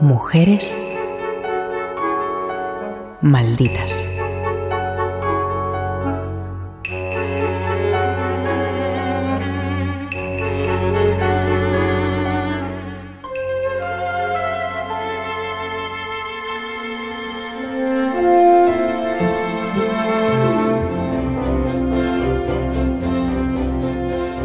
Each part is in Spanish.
Mujeres malditas.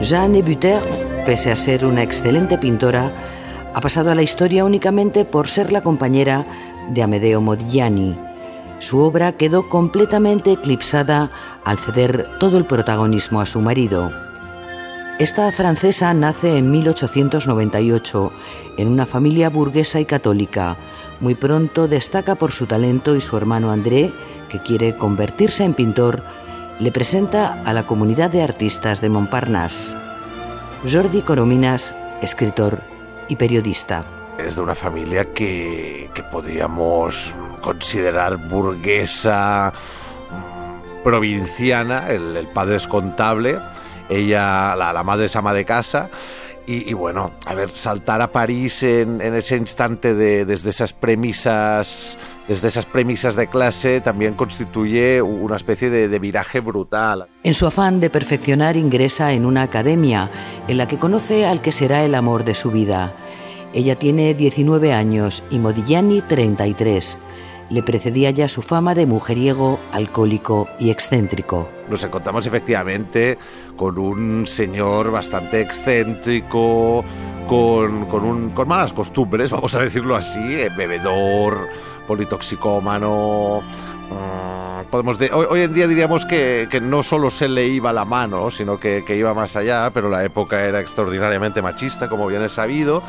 Jeanne Buter, pese a ser una excelente pintora, ha pasado a la historia únicamente por ser la compañera de Amedeo Modigliani. Su obra quedó completamente eclipsada al ceder todo el protagonismo a su marido. Esta francesa nace en 1898 en una familia burguesa y católica. Muy pronto destaca por su talento y su hermano André, que quiere convertirse en pintor, le presenta a la comunidad de artistas de Montparnasse. Jordi Corominas, escritor y periodista. Es de una familia que, que podríamos considerar burguesa, mm, provinciana, el, padre es contable, ella, la, madre es ama de casa. Y, bueno, a ver, saltar a París en, ese instante de, desde esas premisas desde esas premisas de clase también constituye una especie de, viraje brutal. En su afán de perfeccionar ingresa en una academia en la que conoce al que será el amor de su vida. Ella tiene 19 años y Modigliani 33. Le precedía ya su fama de mujeriego, alcohólico y excéntrico. Nos encontramos efectivamente con un señor bastante excéntrico, con, con malas costumbres, vamos a decirlo así, eh, bebedor, politoxicómano. Mm, podemos hoy, en día diríamos que, no solo se le iba la mano, sino que, iba más allá, pero la época era extraordinariamente machista, como bien es sabido,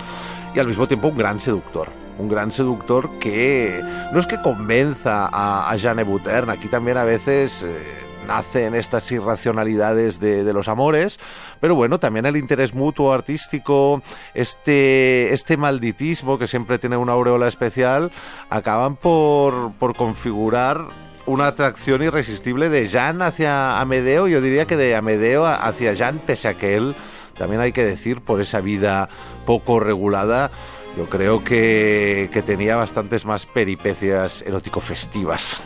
y al mismo tiempo un gran seductor. Un gran seductor que no es que convenza a, a Jeanne Butern, aquí también a veces... Eh, nacen estas irracionalidades de, los amores, pero bueno, también el interés mutuo artístico, este, este malditismo que siempre tiene una aureola especial, acaban por, por configurar una atracción irresistible de Jan hacia Amedeo, yo diría que de Amedeo hacia Jan, pese a que él, también hay que decir, por esa vida poco regulada, yo creo que, que tenía bastantes más peripecias erótico-festivas.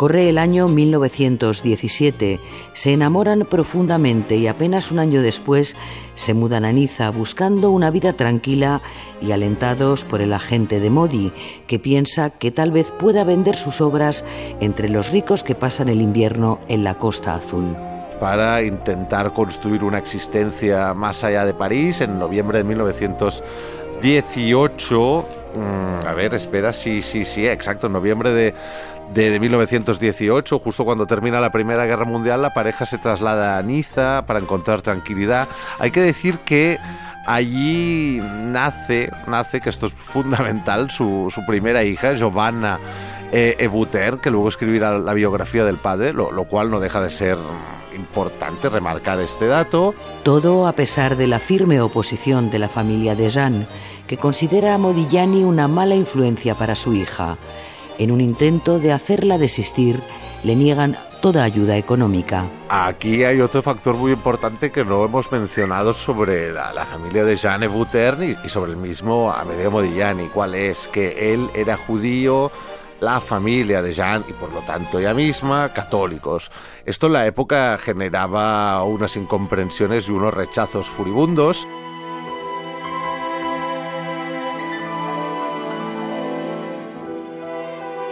Corre el año 1917, se enamoran profundamente y apenas un año después se mudan a Niza buscando una vida tranquila y alentados por el agente de Modi, que piensa que tal vez pueda vender sus obras entre los ricos que pasan el invierno en la Costa Azul para intentar construir una existencia más allá de París en noviembre de 1918. Mm, a ver, espera, sí, sí, sí, exacto, en noviembre de, de, 1918, justo cuando termina la Primera Guerra Mundial, la pareja se traslada a Niza para encontrar tranquilidad. Hay que decir que allí nace, nace que esto es fundamental, su, primera hija, Giovanna eh, Ebuter, que luego escribirá la biografía del padre, lo, lo cual no deja de ser importante remarcar este dato. Todo a pesar de la firme oposición de la familia de Jean, que considera a Modigliani una mala influencia para su hija en un intento de hacerla desistir, le niegan toda ayuda económica. Aquí hay otro factor muy importante que no hemos mencionado sobre la, familia de Jeanne Butern y, sobre el mismo Amedeo Modigliani. ¿Cuál es? Que él era judío, la familia de Jean y por lo tanto ella misma católicos. Esto en la época generaba unas incomprensiones y unos rechazos furibundos.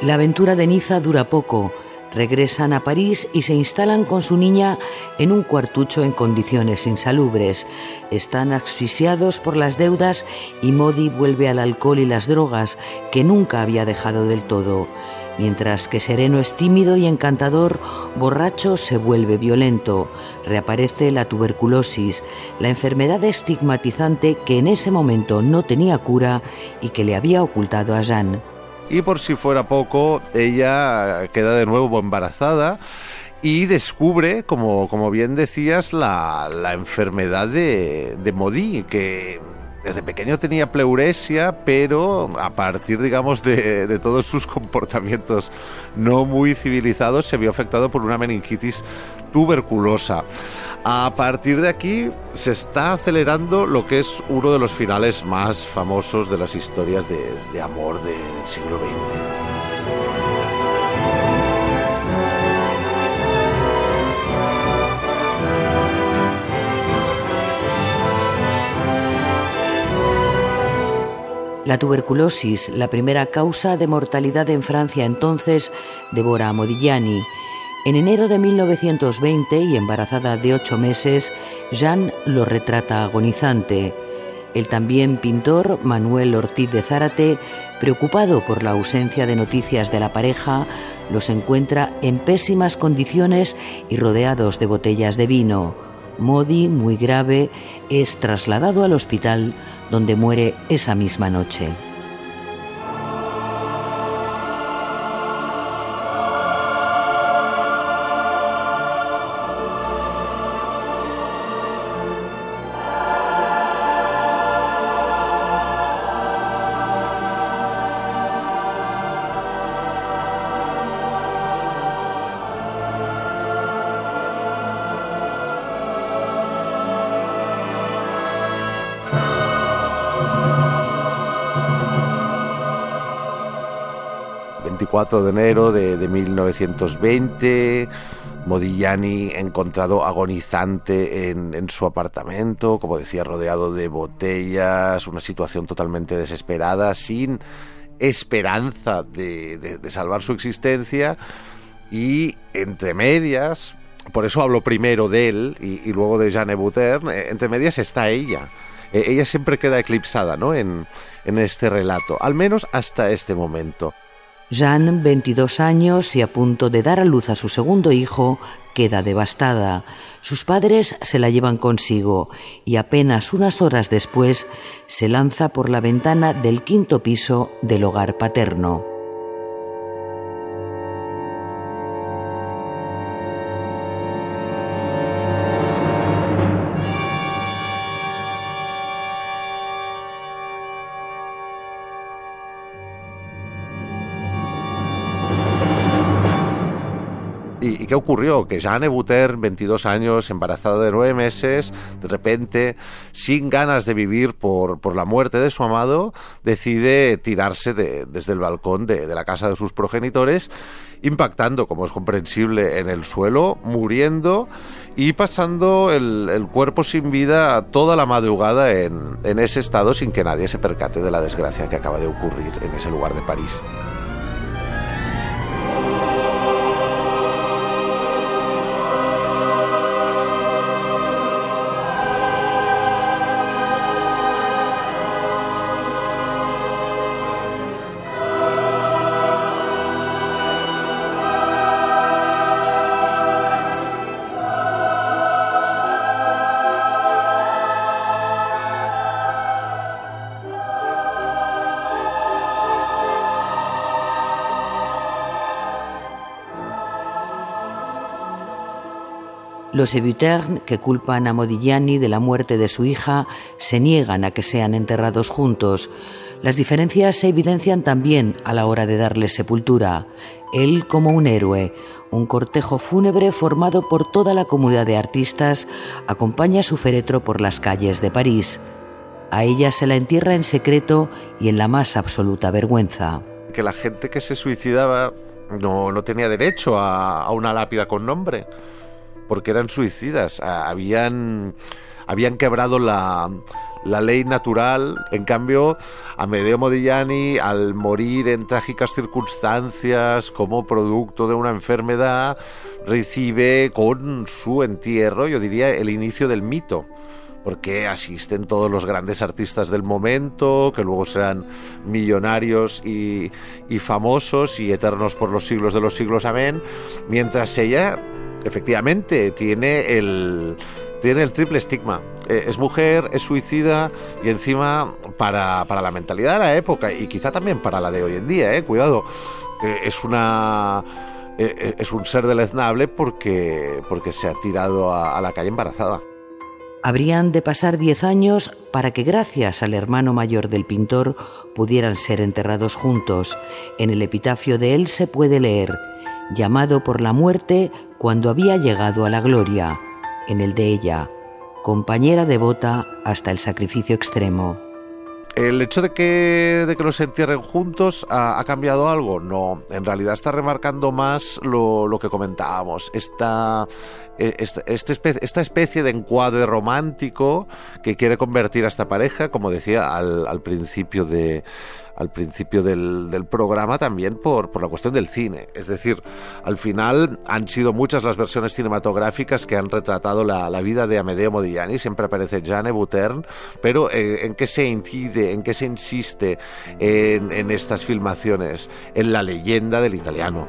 La aventura de Niza dura poco. Regresan a París y se instalan con su niña en un cuartucho en condiciones insalubres. Están asfixiados por las deudas y Modi vuelve al alcohol y las drogas, que nunca había dejado del todo. Mientras que Sereno es tímido y encantador, borracho se vuelve violento. Reaparece la tuberculosis, la enfermedad estigmatizante que en ese momento no tenía cura y que le había ocultado a Jeanne y por si fuera poco, ella queda de nuevo embarazada y descubre, como, como bien decías, la, enfermedad de, de Modi, que desde pequeño tenía pleuresia, pero a partir, digamos, de, todos sus comportamientos no muy civilizados, se vio afectado por una meningitis tuberculosa. A partir de aquí se está acelerando lo que es uno de los finales más famosos de las historias de, amor del siglo XX. La tuberculosis, la primera causa de mortalidad en Francia entonces, devora a Modigliani. En enero de 1920 y embarazada de ocho meses, Jeanne lo retrata agonizante. El también pintor Manuel Ortiz de Zárate, preocupado por la ausencia de noticias de la pareja, los encuentra en pésimas condiciones y rodeados de botellas de vino. Modi, muy grave, es trasladado al hospital donde muere esa misma noche. 4 de enero de, 1920. Modigliani encontrado agonizante en, su apartamento, como decía, rodeado de botellas, una situación totalmente desesperada, sin esperanza de, salvar su existencia y entre medias, por eso hablo primero de él y, luego de Jeanne Butern, eh, entre medias está ella. Eh, ella siempre queda eclipsada ¿no? en este relato, al menos hasta este momento. Jeanne, 22 años y a punto de dar a luz a su segundo hijo, queda devastada. Sus padres se la llevan consigo y apenas unas horas después se lanza por la ventana del quinto piso del hogar paterno. Qué ocurrió? Que Jeanne Buter, 22 años, embarazada de nueve meses, de repente, sin ganas de vivir por, por la muerte de su amado, decide tirarse desde el balcón de, la casa de sus progenitores, impactando, como es comprensible, en el suelo, muriendo y pasando el, cuerpo sin vida toda la madrugada en, en ese estado sin que nadie se percate de la desgracia que acaba de ocurrir en ese lugar de París. Los Evutern, que culpan a Modigliani de la muerte de su hija, se niegan a que sean enterrados juntos. Las diferencias se evidencian también a la hora de darle sepultura. Él como un héroe, un cortejo fúnebre formado por toda la comunidad de artistas, acompaña su féretro por las calles de París. A ella se la entierra en secreto y en la más absoluta vergüenza. Que la gente que se suicidaba no, no tenía derecho a, a una lápida con nombre porque eran suicidas, habían, habían quebrado la, la ley natural. En cambio, Amedeo Modigliani, al morir en trágicas circunstancias como producto de una enfermedad, recibe con su entierro, yo diría, el inicio del mito. Porque asisten todos los grandes artistas del momento, que luego serán millonarios y, y famosos y eternos por los siglos de los siglos, amén. Mientras ella efectivamente tiene el, tiene el triple estigma. Eh, es mujer, es suicida y encima para, la mentalidad de la época y quizá también para la de hoy en día, eh, cuidado, es una... Eh, es un ser deleznable porque, porque se ha tirado a la calle embarazada. Habrían de pasar diez años para que gracias al hermano mayor del pintor pudieran ser enterrados juntos. En el epitafio de él se puede leer, llamado por la muerte cuando había llegado a la gloria. En el de ella, compañera devota hasta el sacrificio extremo. ¿El hecho de que, de que los entierren juntos ha, cambiado algo? No, en realidad está remarcando más lo, lo que comentábamos, esta, e, esta, esta, especie de encuadre romántico que quiere convertir a esta pareja, como decía al, principio de al principio del, programa también por, la cuestión del cine. Es decir, al final han sido muchas las versiones cinematográficas que han retratado la, la vida de Amedeo Modigliani, siempre aparece Jane Butern, pero eh, ¿en qué se incide, en qué se insiste en, en estas filmaciones? En la leyenda del italiano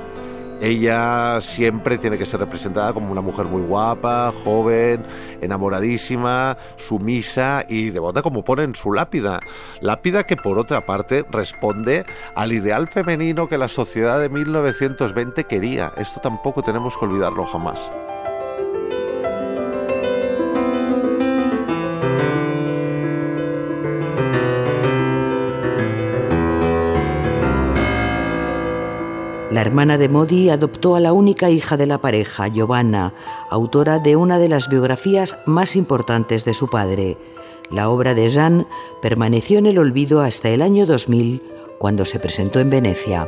ella siempre tiene que ser representada como una mujer muy guapa, joven, enamoradísima, sumisa y devota como pone en su lápida. Lápida que por otra parte responde al ideal femenino que la sociedad de 1920 quería. Esto tampoco tenemos que olvidarlo jamás. La hermana de Modi adoptó a la única hija de la pareja, Giovanna, autora de una de las biografías más importantes de su padre. La obra de Jean permaneció en el olvido hasta el año 2000, cuando se presentó en Venecia.